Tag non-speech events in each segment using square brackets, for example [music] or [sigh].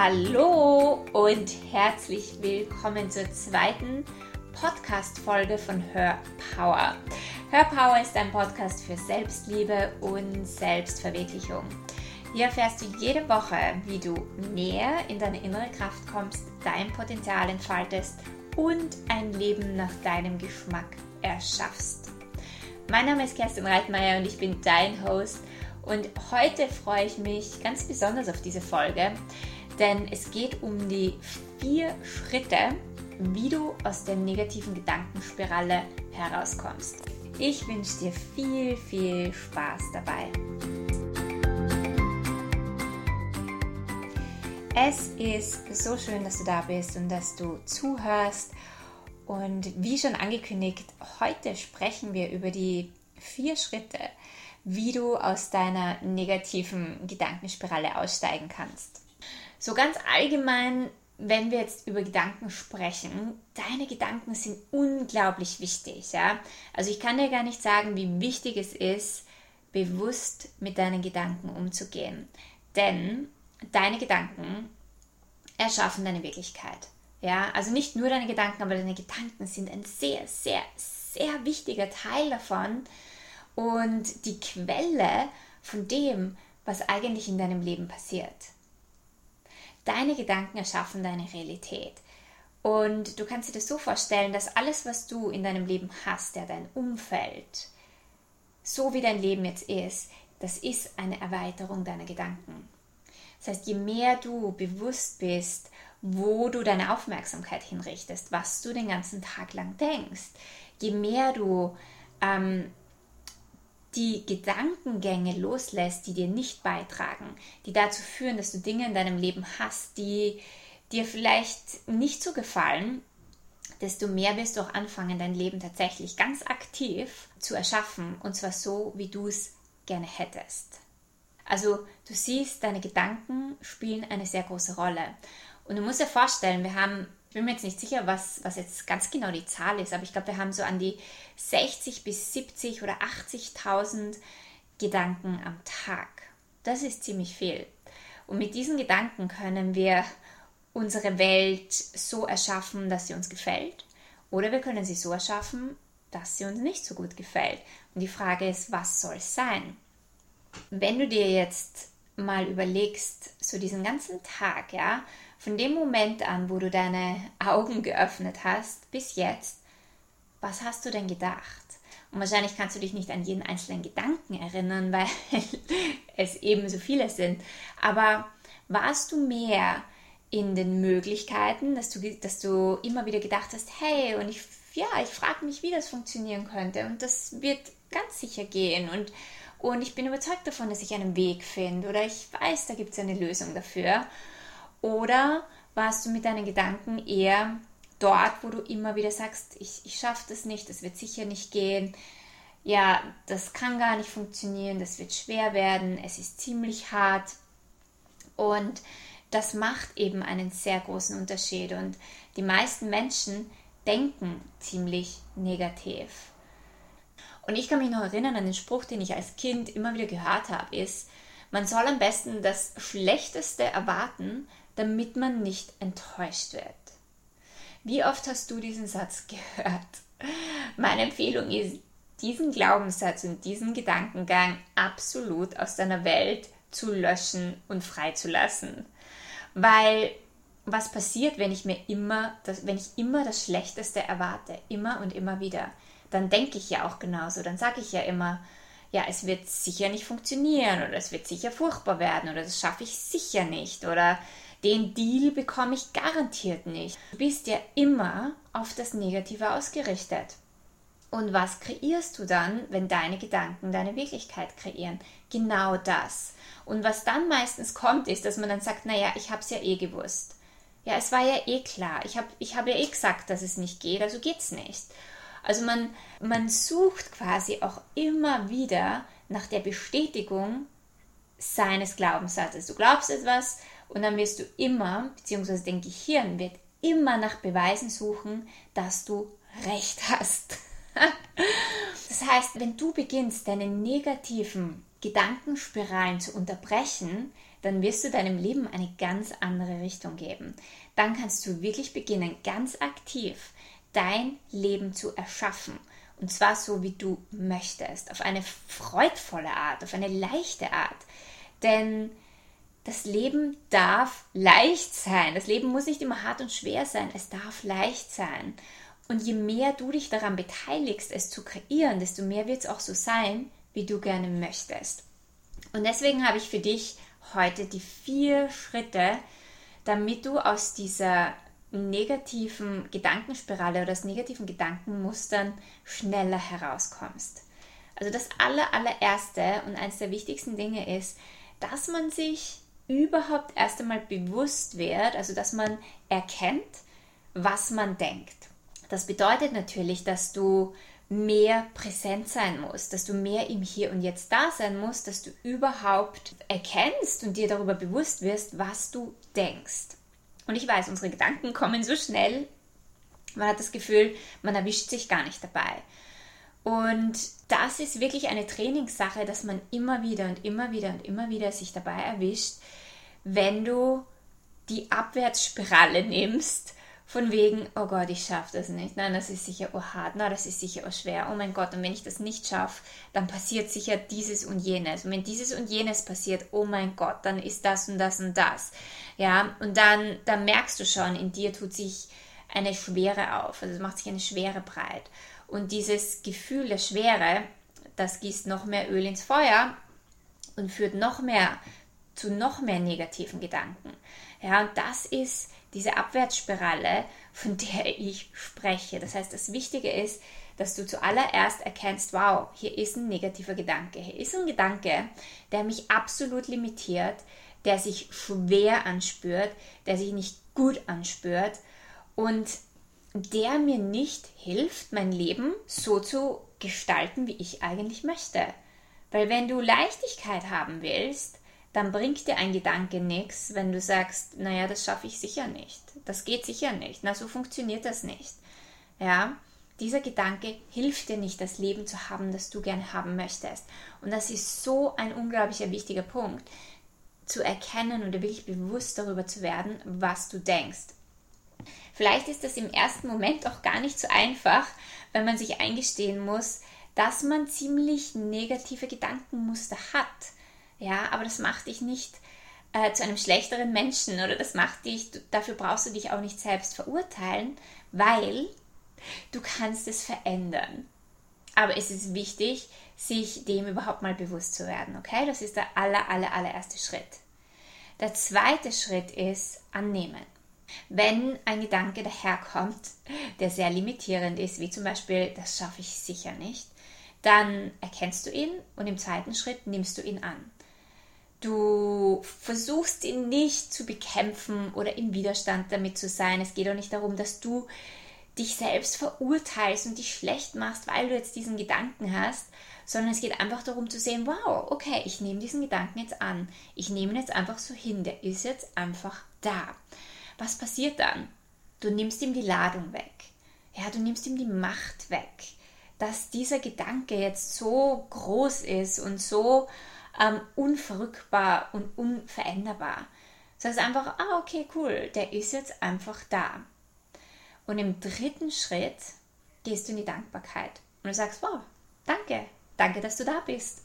Hallo und herzlich willkommen zur zweiten Podcast-Folge von Hör Power. Hör Power ist ein Podcast für Selbstliebe und Selbstverwirklichung. Hier erfährst du jede Woche, wie du näher in deine innere Kraft kommst, dein Potenzial entfaltest und ein Leben nach deinem Geschmack erschaffst. Mein Name ist Kerstin Reitmeier und ich bin dein Host. Und heute freue ich mich ganz besonders auf diese Folge, denn es geht um die vier Schritte, wie du aus der negativen Gedankenspirale herauskommst. Ich wünsche dir viel, viel Spaß dabei. Es ist so schön, dass du da bist und dass du zuhörst. Und wie schon angekündigt, heute sprechen wir über die vier Schritte, wie du aus deiner negativen Gedankenspirale aussteigen kannst. So ganz allgemein, wenn wir jetzt über Gedanken sprechen, deine Gedanken sind unglaublich wichtig. Ja? Also ich kann dir gar nicht sagen, wie wichtig es ist, bewusst mit deinen Gedanken umzugehen. Denn deine Gedanken erschaffen deine Wirklichkeit. Ja, also nicht nur deine Gedanken, aber deine Gedanken sind ein sehr, sehr, sehr wichtiger Teil davon und die Quelle von dem, was eigentlich in deinem Leben passiert. Deine Gedanken erschaffen deine Realität. Und du kannst dir das so vorstellen, dass alles, was du in deinem Leben hast, ja, dein Umfeld, so wie dein Leben jetzt ist, das ist eine Erweiterung deiner Gedanken. Das heißt, je mehr du bewusst bist, wo du deine Aufmerksamkeit hinrichtest, was du den ganzen Tag lang denkst, je mehr du ähm, die Gedankengänge loslässt, die dir nicht beitragen, die dazu führen, dass du Dinge in deinem Leben hast, die dir vielleicht nicht so gefallen, desto mehr wirst du auch anfangen, dein Leben tatsächlich ganz aktiv zu erschaffen und zwar so, wie du es gerne hättest. Also du siehst, deine Gedanken spielen eine sehr große Rolle. Und du musst dir vorstellen, wir haben ich bin mir jetzt nicht sicher, was, was jetzt ganz genau die Zahl ist, aber ich glaube, wir haben so an die 60 bis 70 oder 80.000 Gedanken am Tag. Das ist ziemlich viel. Und mit diesen Gedanken können wir unsere Welt so erschaffen, dass sie uns gefällt, oder wir können sie so erschaffen, dass sie uns nicht so gut gefällt. Und die Frage ist, was soll es sein? Wenn du dir jetzt mal überlegst, so diesen ganzen Tag, ja, von dem Moment an, wo du deine Augen geöffnet hast, bis jetzt, was hast du denn gedacht? Und wahrscheinlich kannst du dich nicht an jeden einzelnen Gedanken erinnern, [laughs] weil es eben so viele sind. Aber warst du mehr in den Möglichkeiten, dass du, dass du immer wieder gedacht hast, hey, und ich, ja, ich frage mich, wie das funktionieren könnte. Und das wird ganz sicher gehen. Und, und ich bin überzeugt davon, dass ich einen Weg finde. Oder ich weiß, da gibt es eine Lösung dafür. Oder warst du mit deinen Gedanken eher dort, wo du immer wieder sagst, ich, ich schaffe das nicht, das wird sicher nicht gehen, ja, das kann gar nicht funktionieren, das wird schwer werden, es ist ziemlich hart. Und das macht eben einen sehr großen Unterschied. Und die meisten Menschen denken ziemlich negativ. Und ich kann mich noch erinnern an den Spruch, den ich als Kind immer wieder gehört habe, ist, man soll am besten das Schlechteste erwarten, damit man nicht enttäuscht wird. Wie oft hast du diesen Satz [laughs] gehört? Meine Empfehlung ist, diesen Glaubenssatz und diesen Gedankengang absolut aus deiner Welt zu löschen und freizulassen. Weil was passiert, wenn ich mir immer, das, wenn ich immer das Schlechteste erwarte, immer und immer wieder, dann denke ich ja auch genauso. Dann sage ich ja immer, ja, es wird sicher nicht funktionieren oder es wird sicher furchtbar werden oder das schaffe ich sicher nicht oder den Deal bekomme ich garantiert nicht. Du bist ja immer auf das Negative ausgerichtet. Und was kreierst du dann, wenn deine Gedanken deine Wirklichkeit kreieren? Genau das. Und was dann meistens kommt, ist, dass man dann sagt, naja, ich habe es ja eh gewusst. Ja, es war ja eh klar. Ich habe ich hab ja eh gesagt, dass es nicht geht, also geht es nicht. Also man, man sucht quasi auch immer wieder nach der Bestätigung seines Glaubenssatzes. Du glaubst etwas und dann wirst du immer, beziehungsweise dein Gehirn wird immer nach Beweisen suchen, dass du recht hast. [laughs] das heißt, wenn du beginnst, deine negativen Gedankenspiralen zu unterbrechen, dann wirst du deinem Leben eine ganz andere Richtung geben. Dann kannst du wirklich beginnen, ganz aktiv dein Leben zu erschaffen. Und zwar so, wie du möchtest, auf eine freudvolle Art, auf eine leichte Art. Denn das Leben darf leicht sein. Das Leben muss nicht immer hart und schwer sein. Es darf leicht sein. Und je mehr du dich daran beteiligst, es zu kreieren, desto mehr wird es auch so sein, wie du gerne möchtest. Und deswegen habe ich für dich heute die vier Schritte, damit du aus dieser negativen Gedankenspirale oder aus negativen Gedankenmustern schneller herauskommst. Also das aller, allererste und eines der wichtigsten Dinge ist, dass man sich überhaupt erst einmal bewusst wird, also dass man erkennt, was man denkt. Das bedeutet natürlich, dass du mehr präsent sein musst, dass du mehr im Hier und Jetzt da sein musst, dass du überhaupt erkennst und dir darüber bewusst wirst, was du denkst. Und ich weiß, unsere Gedanken kommen so schnell, man hat das Gefühl, man erwischt sich gar nicht dabei. Und das ist wirklich eine Trainingssache, dass man immer wieder und immer wieder und immer wieder sich dabei erwischt, wenn du die Abwärtsspirale [laughs] nimmst von wegen, oh Gott, ich schaffe das nicht. Nein, das ist sicher oh hart. Nein, das ist sicher oh schwer. Oh mein Gott, und wenn ich das nicht schaffe, dann passiert sicher dieses und jenes. Und wenn dieses und jenes passiert, oh mein Gott, dann ist das und das und das. Ja, und dann, dann merkst du schon, in dir tut sich eine Schwere auf. Also es macht sich eine Schwere breit. Und dieses Gefühl der Schwere, das gießt noch mehr Öl ins Feuer und führt noch mehr zu noch mehr negativen Gedanken. Ja, und das ist diese Abwärtsspirale, von der ich spreche. Das heißt, das Wichtige ist, dass du zuallererst erkennst, wow, hier ist ein negativer Gedanke. Hier ist ein Gedanke, der mich absolut limitiert, der sich schwer anspürt, der sich nicht gut anspürt und der mir nicht hilft, mein Leben so zu gestalten, wie ich eigentlich möchte. Weil wenn du Leichtigkeit haben willst, dann bringt dir ein Gedanke nichts, wenn du sagst, naja, das schaffe ich sicher nicht. Das geht sicher nicht. Na, so funktioniert das nicht. Ja, dieser Gedanke hilft dir nicht, das Leben zu haben, das du gerne haben möchtest. Und das ist so ein unglaublicher wichtiger Punkt, zu erkennen oder wirklich bewusst darüber zu werden, was du denkst. Vielleicht ist das im ersten Moment auch gar nicht so einfach, wenn man sich eingestehen muss, dass man ziemlich negative Gedankenmuster hat ja, aber das macht dich nicht äh, zu einem schlechteren Menschen oder das macht dich, du, dafür brauchst du dich auch nicht selbst verurteilen, weil du kannst es verändern. Aber es ist wichtig, sich dem überhaupt mal bewusst zu werden, okay? Das ist der aller, aller, allererste Schritt. Der zweite Schritt ist annehmen. Wenn ein Gedanke daherkommt, der sehr limitierend ist, wie zum Beispiel, das schaffe ich sicher nicht, dann erkennst du ihn und im zweiten Schritt nimmst du ihn an. Du versuchst ihn nicht zu bekämpfen oder im Widerstand damit zu sein. Es geht auch nicht darum, dass du dich selbst verurteilst und dich schlecht machst, weil du jetzt diesen Gedanken hast, sondern es geht einfach darum zu sehen, wow, okay, ich nehme diesen Gedanken jetzt an. Ich nehme ihn jetzt einfach so hin. Der ist jetzt einfach da. Was passiert dann? Du nimmst ihm die Ladung weg. Ja, du nimmst ihm die Macht weg, dass dieser Gedanke jetzt so groß ist und so ähm, unverrückbar und unveränderbar. Das heißt einfach, ah, okay, cool, der ist jetzt einfach da. Und im dritten Schritt gehst du in die Dankbarkeit und du sagst, wow, danke, danke, dass du da bist.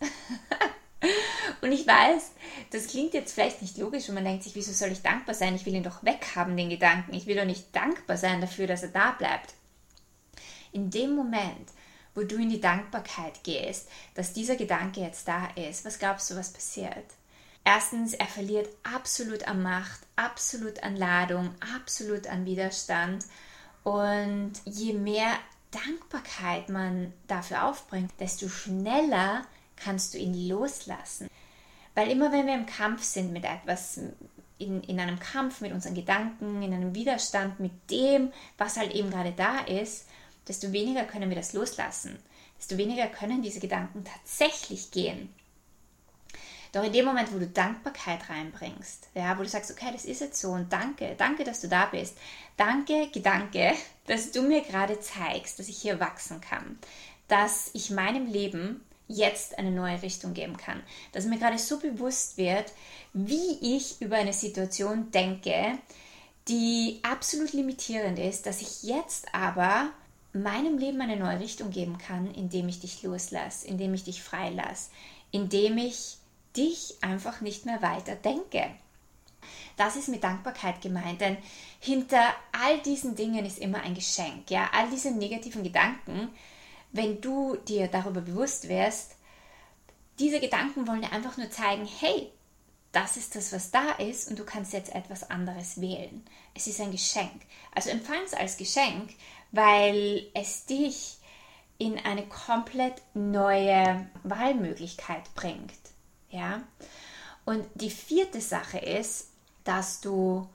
[laughs] und ich weiß, das klingt jetzt vielleicht nicht logisch und man denkt sich, wieso soll ich dankbar sein? Ich will ihn doch weghaben, den Gedanken. Ich will doch nicht dankbar sein dafür, dass er da bleibt. In dem Moment, wo du in die Dankbarkeit gehst, dass dieser Gedanke jetzt da ist, was glaubst du, was passiert? Erstens, er verliert absolut an Macht, absolut an Ladung, absolut an Widerstand. Und je mehr Dankbarkeit man dafür aufbringt, desto schneller kannst du ihn loslassen. Weil immer wenn wir im Kampf sind mit etwas, in, in einem Kampf mit unseren Gedanken, in einem Widerstand mit dem, was halt eben gerade da ist, desto weniger können wir das loslassen, desto weniger können diese Gedanken tatsächlich gehen. Doch in dem Moment, wo du Dankbarkeit reinbringst, ja, wo du sagst, okay, das ist jetzt so und danke, danke, dass du da bist. Danke, Gedanke, [laughs] dass du mir gerade zeigst, dass ich hier wachsen kann, dass ich meinem Leben jetzt eine neue Richtung geben kann. Dass mir gerade so bewusst wird, wie ich über eine Situation denke, die absolut limitierend ist, dass ich jetzt aber meinem Leben eine neue Richtung geben kann, indem ich dich loslasse, indem ich dich freilasse, indem ich dich einfach nicht mehr weiter denke. Das ist mit Dankbarkeit gemeint, denn hinter all diesen Dingen ist immer ein Geschenk. Ja, all diese negativen Gedanken, wenn du dir darüber bewusst wärst, diese Gedanken wollen dir einfach nur zeigen, hey, das ist das, was da ist und du kannst jetzt etwas anderes wählen. Es ist ein Geschenk. Also empfang es als Geschenk, weil es dich in eine komplett neue Wahlmöglichkeit bringt. Ja? Und die vierte Sache ist, dass du,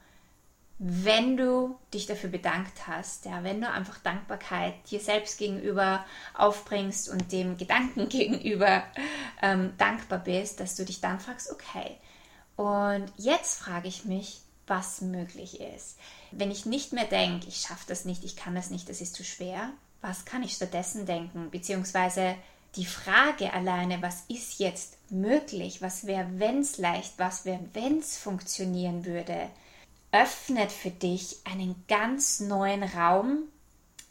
wenn du dich dafür bedankt hast, ja, wenn du einfach Dankbarkeit dir selbst gegenüber aufbringst und dem Gedanken [laughs] gegenüber ähm, dankbar bist, dass du dich dann fragst, okay, und jetzt frage ich mich, was möglich ist. Wenn ich nicht mehr denke, ich schaffe das nicht, ich kann das nicht, das ist zu schwer, was kann ich stattdessen denken? Beziehungsweise die Frage alleine, was ist jetzt möglich, was wäre, wenn es leicht, was wäre, wenn es funktionieren würde, öffnet für dich einen ganz neuen Raum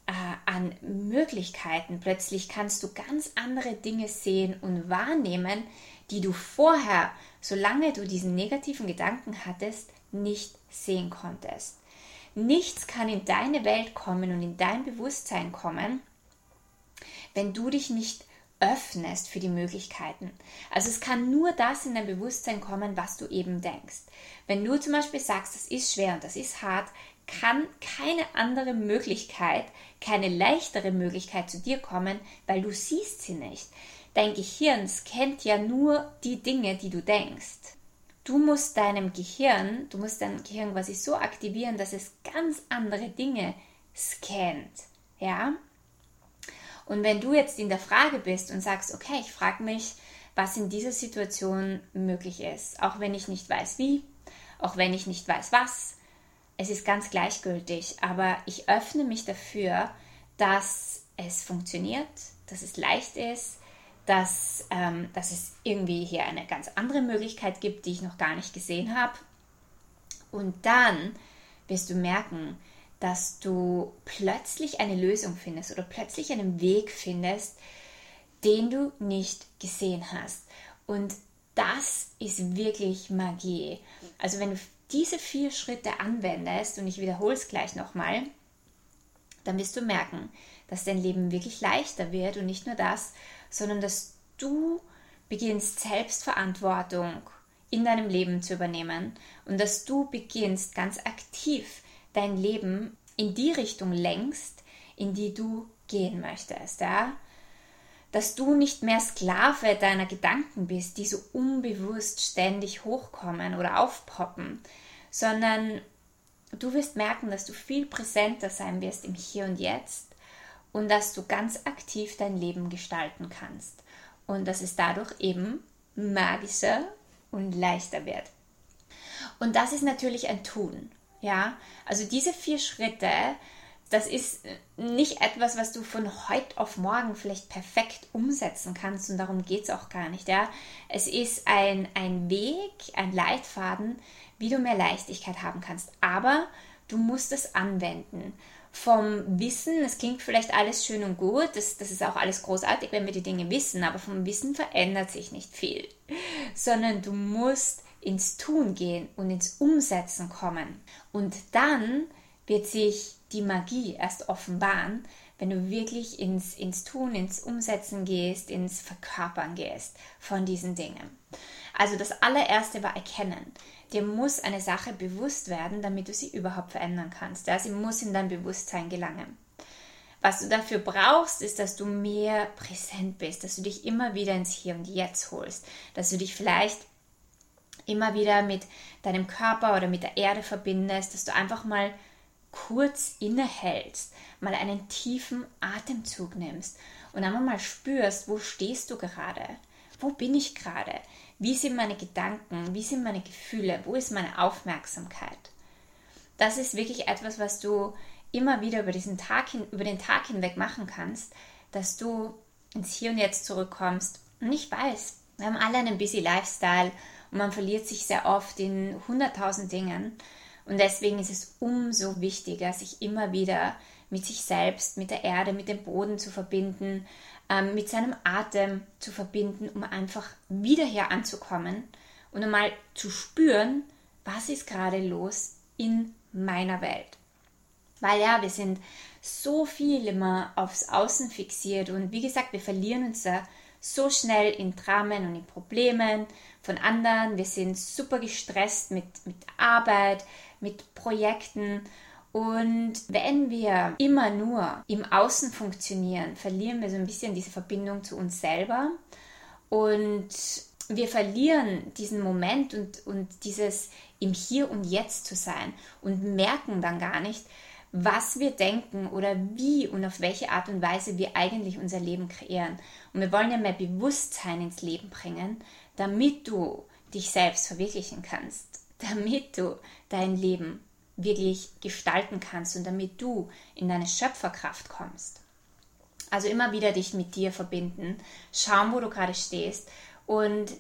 äh, an Möglichkeiten. Plötzlich kannst du ganz andere Dinge sehen und wahrnehmen, die du vorher, solange du diesen negativen Gedanken hattest, nicht sehen konntest. Nichts kann in deine Welt kommen und in dein Bewusstsein kommen, wenn du dich nicht öffnest für die Möglichkeiten. Also es kann nur das in dein Bewusstsein kommen, was du eben denkst. Wenn du zum Beispiel sagst, das ist schwer und das ist hart, kann keine andere Möglichkeit, keine leichtere Möglichkeit zu dir kommen, weil du siehst sie nicht. Dein Gehirn scannt ja nur die Dinge, die du denkst. Du musst deinem Gehirn, du musst dein Gehirn quasi so aktivieren, dass es ganz andere Dinge scannt. Ja? Und wenn du jetzt in der Frage bist und sagst, okay, ich frage mich, was in dieser Situation möglich ist, auch wenn ich nicht weiß wie, auch wenn ich nicht weiß was, es ist ganz gleichgültig, aber ich öffne mich dafür, dass es funktioniert, dass es leicht ist, dass, ähm, dass es irgendwie hier eine ganz andere Möglichkeit gibt, die ich noch gar nicht gesehen habe. Und dann wirst du merken, dass du plötzlich eine Lösung findest oder plötzlich einen Weg findest, den du nicht gesehen hast. Und das ist wirklich Magie. Also wenn du diese vier Schritte anwendest, und ich wiederhole es gleich nochmal, dann wirst du merken, dass dein Leben wirklich leichter wird und nicht nur das, sondern dass du beginnst Selbstverantwortung in deinem Leben zu übernehmen und dass du beginnst ganz aktiv dein Leben in die Richtung lenkst, in die du gehen möchtest, ja? Dass du nicht mehr Sklave deiner Gedanken bist, die so unbewusst ständig hochkommen oder aufpoppen, sondern du wirst merken, dass du viel präsenter sein wirst im Hier und Jetzt und dass du ganz aktiv dein Leben gestalten kannst und dass es dadurch eben magischer und leichter wird. Und das ist natürlich ein Tun. Ja, also diese vier Schritte, das ist nicht etwas, was du von heute auf morgen vielleicht perfekt umsetzen kannst und darum geht es auch gar nicht. Ja? Es ist ein, ein Weg, ein Leitfaden, wie du mehr Leichtigkeit haben kannst. Aber du musst es anwenden vom Wissen, es klingt vielleicht alles schön und gut, das, das ist auch alles großartig, wenn wir die Dinge wissen, aber vom Wissen verändert sich nicht viel, sondern du musst ins Tun gehen und ins Umsetzen kommen. Und dann wird sich die Magie erst offenbaren, wenn du wirklich ins, ins Tun, ins Umsetzen gehst, ins Verkörpern gehst von diesen Dingen. Also das allererste war erkennen. Dir muss eine Sache bewusst werden, damit du sie überhaupt verändern kannst. Ja, sie muss in dein Bewusstsein gelangen. Was du dafür brauchst, ist, dass du mehr präsent bist, dass du dich immer wieder ins Hier und Jetzt holst, dass du dich vielleicht immer wieder mit deinem Körper oder mit der Erde verbindest, dass du einfach mal kurz innehältst, mal einen tiefen Atemzug nimmst und einmal mal spürst, wo stehst du gerade? Wo bin ich gerade? Wie sind meine Gedanken? Wie sind meine Gefühle? Wo ist meine Aufmerksamkeit? Das ist wirklich etwas, was du immer wieder über, diesen Tag hin, über den Tag hinweg machen kannst, dass du ins Hier und Jetzt zurückkommst Und ich weiß, wir haben alle einen busy Lifestyle und man verliert sich sehr oft in hunderttausend Dingen. Und deswegen ist es umso wichtiger, sich immer wieder mit sich selbst, mit der Erde, mit dem Boden zu verbinden, ähm, mit seinem Atem zu verbinden, um einfach wieder hier anzukommen und einmal zu spüren, was ist gerade los in meiner Welt. Weil ja, wir sind so viel immer aufs Außen fixiert und wie gesagt, wir verlieren uns da so schnell in Dramen und in Problemen von anderen. Wir sind super gestresst mit, mit Arbeit, mit Projekten. Und wenn wir immer nur im Außen funktionieren, verlieren wir so ein bisschen diese Verbindung zu uns selber. Und wir verlieren diesen Moment und, und dieses im Hier und Jetzt zu sein und merken dann gar nicht, was wir denken oder wie und auf welche Art und Weise wir eigentlich unser Leben kreieren. Und wir wollen ja mehr Bewusstsein ins Leben bringen, damit du dich selbst verwirklichen kannst, [laughs] damit du dein Leben wirklich gestalten kannst und damit du in deine Schöpferkraft kommst. Also immer wieder dich mit dir verbinden, schauen, wo du gerade stehst und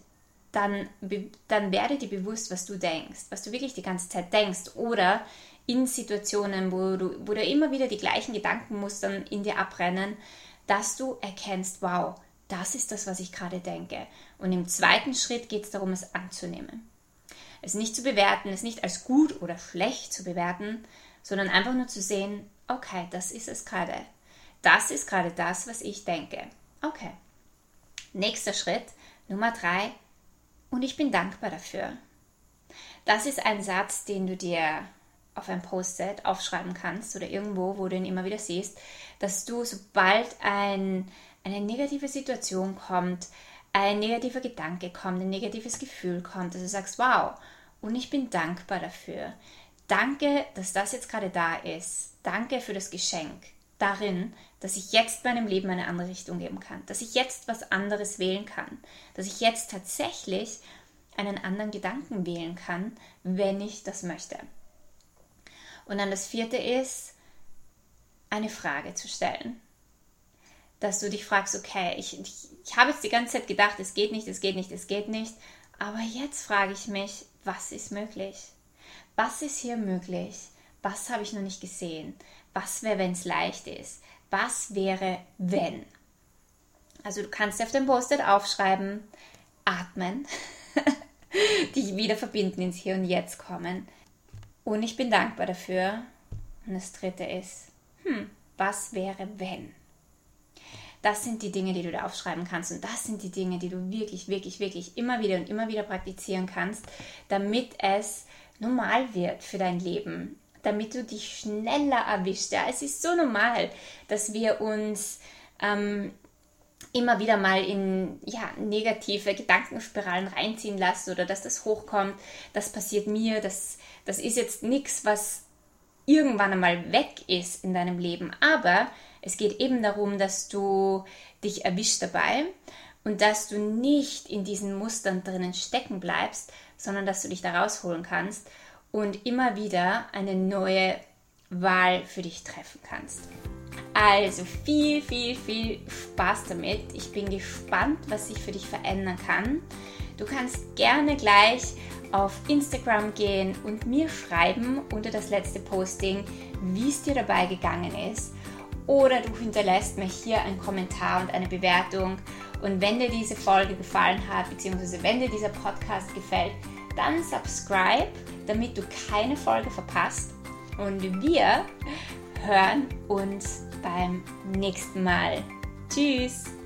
dann, dann werde dir bewusst, was du denkst, was du wirklich die ganze Zeit denkst oder in Situationen, wo du, wo du immer wieder die gleichen Gedankenmustern in dir abrennen, dass du erkennst, wow, das ist das, was ich gerade denke. Und im zweiten Schritt geht es darum, es anzunehmen. Es nicht zu bewerten, es nicht als gut oder schlecht zu bewerten, sondern einfach nur zu sehen, okay, das ist es gerade. Das ist gerade das, was ich denke. Okay. Nächster Schritt, Nummer drei, und ich bin dankbar dafür. Das ist ein Satz, den du dir auf ein Post-it aufschreiben kannst oder irgendwo, wo du ihn immer wieder siehst, dass du, sobald ein, eine negative Situation kommt, ein negativer Gedanke kommt, ein negatives Gefühl kommt, dass du sagst, wow, und ich bin dankbar dafür. Danke, dass das jetzt gerade da ist. Danke für das Geschenk darin, dass ich jetzt meinem Leben eine andere Richtung geben kann, dass ich jetzt was anderes wählen kann, dass ich jetzt tatsächlich einen anderen Gedanken wählen kann, wenn ich das möchte. Und dann das vierte ist, eine Frage zu stellen. Dass du dich fragst, okay, ich, ich, ich habe jetzt die ganze Zeit gedacht, es geht nicht, es geht nicht, es geht nicht. Aber jetzt frage ich mich, was ist möglich? Was ist hier möglich? Was habe ich noch nicht gesehen? Was wäre, wenn es leicht ist? Was wäre, wenn? Also du kannst auf dem Post-it aufschreiben, atmen, [laughs] dich wieder verbinden, ins Hier und Jetzt kommen, und ich bin dankbar dafür. Und das dritte ist, hm, was wäre, wenn? Das sind die Dinge, die du da aufschreiben kannst. Und das sind die Dinge, die du wirklich, wirklich, wirklich immer wieder und immer wieder praktizieren kannst, damit es normal wird für dein Leben. Damit du dich schneller erwischst. Ja, es ist so normal, dass wir uns ähm, immer wieder mal in ja, negative Gedankenspiralen reinziehen lassen oder dass das hochkommt, das passiert mir, das, das ist jetzt nichts, was irgendwann einmal weg ist in deinem Leben. Aber es geht eben darum, dass du dich erwischst dabei und dass du nicht in diesen Mustern drinnen stecken bleibst, sondern dass du dich da rausholen kannst und immer wieder eine neue Wahl für dich treffen kannst. Also viel, viel, viel Spaß damit. Ich bin gespannt, was sich für dich verändern kann. Du kannst gerne gleich auf Instagram gehen und mir schreiben unter das letzte Posting, wie es dir dabei gegangen ist. Oder du hinterlässt mir hier einen Kommentar und eine Bewertung. Und wenn dir diese Folge gefallen hat, beziehungsweise wenn dir dieser Podcast gefällt, dann subscribe, damit du keine Folge verpasst. Und wir hören uns beim nächsten Mal. Tschüss!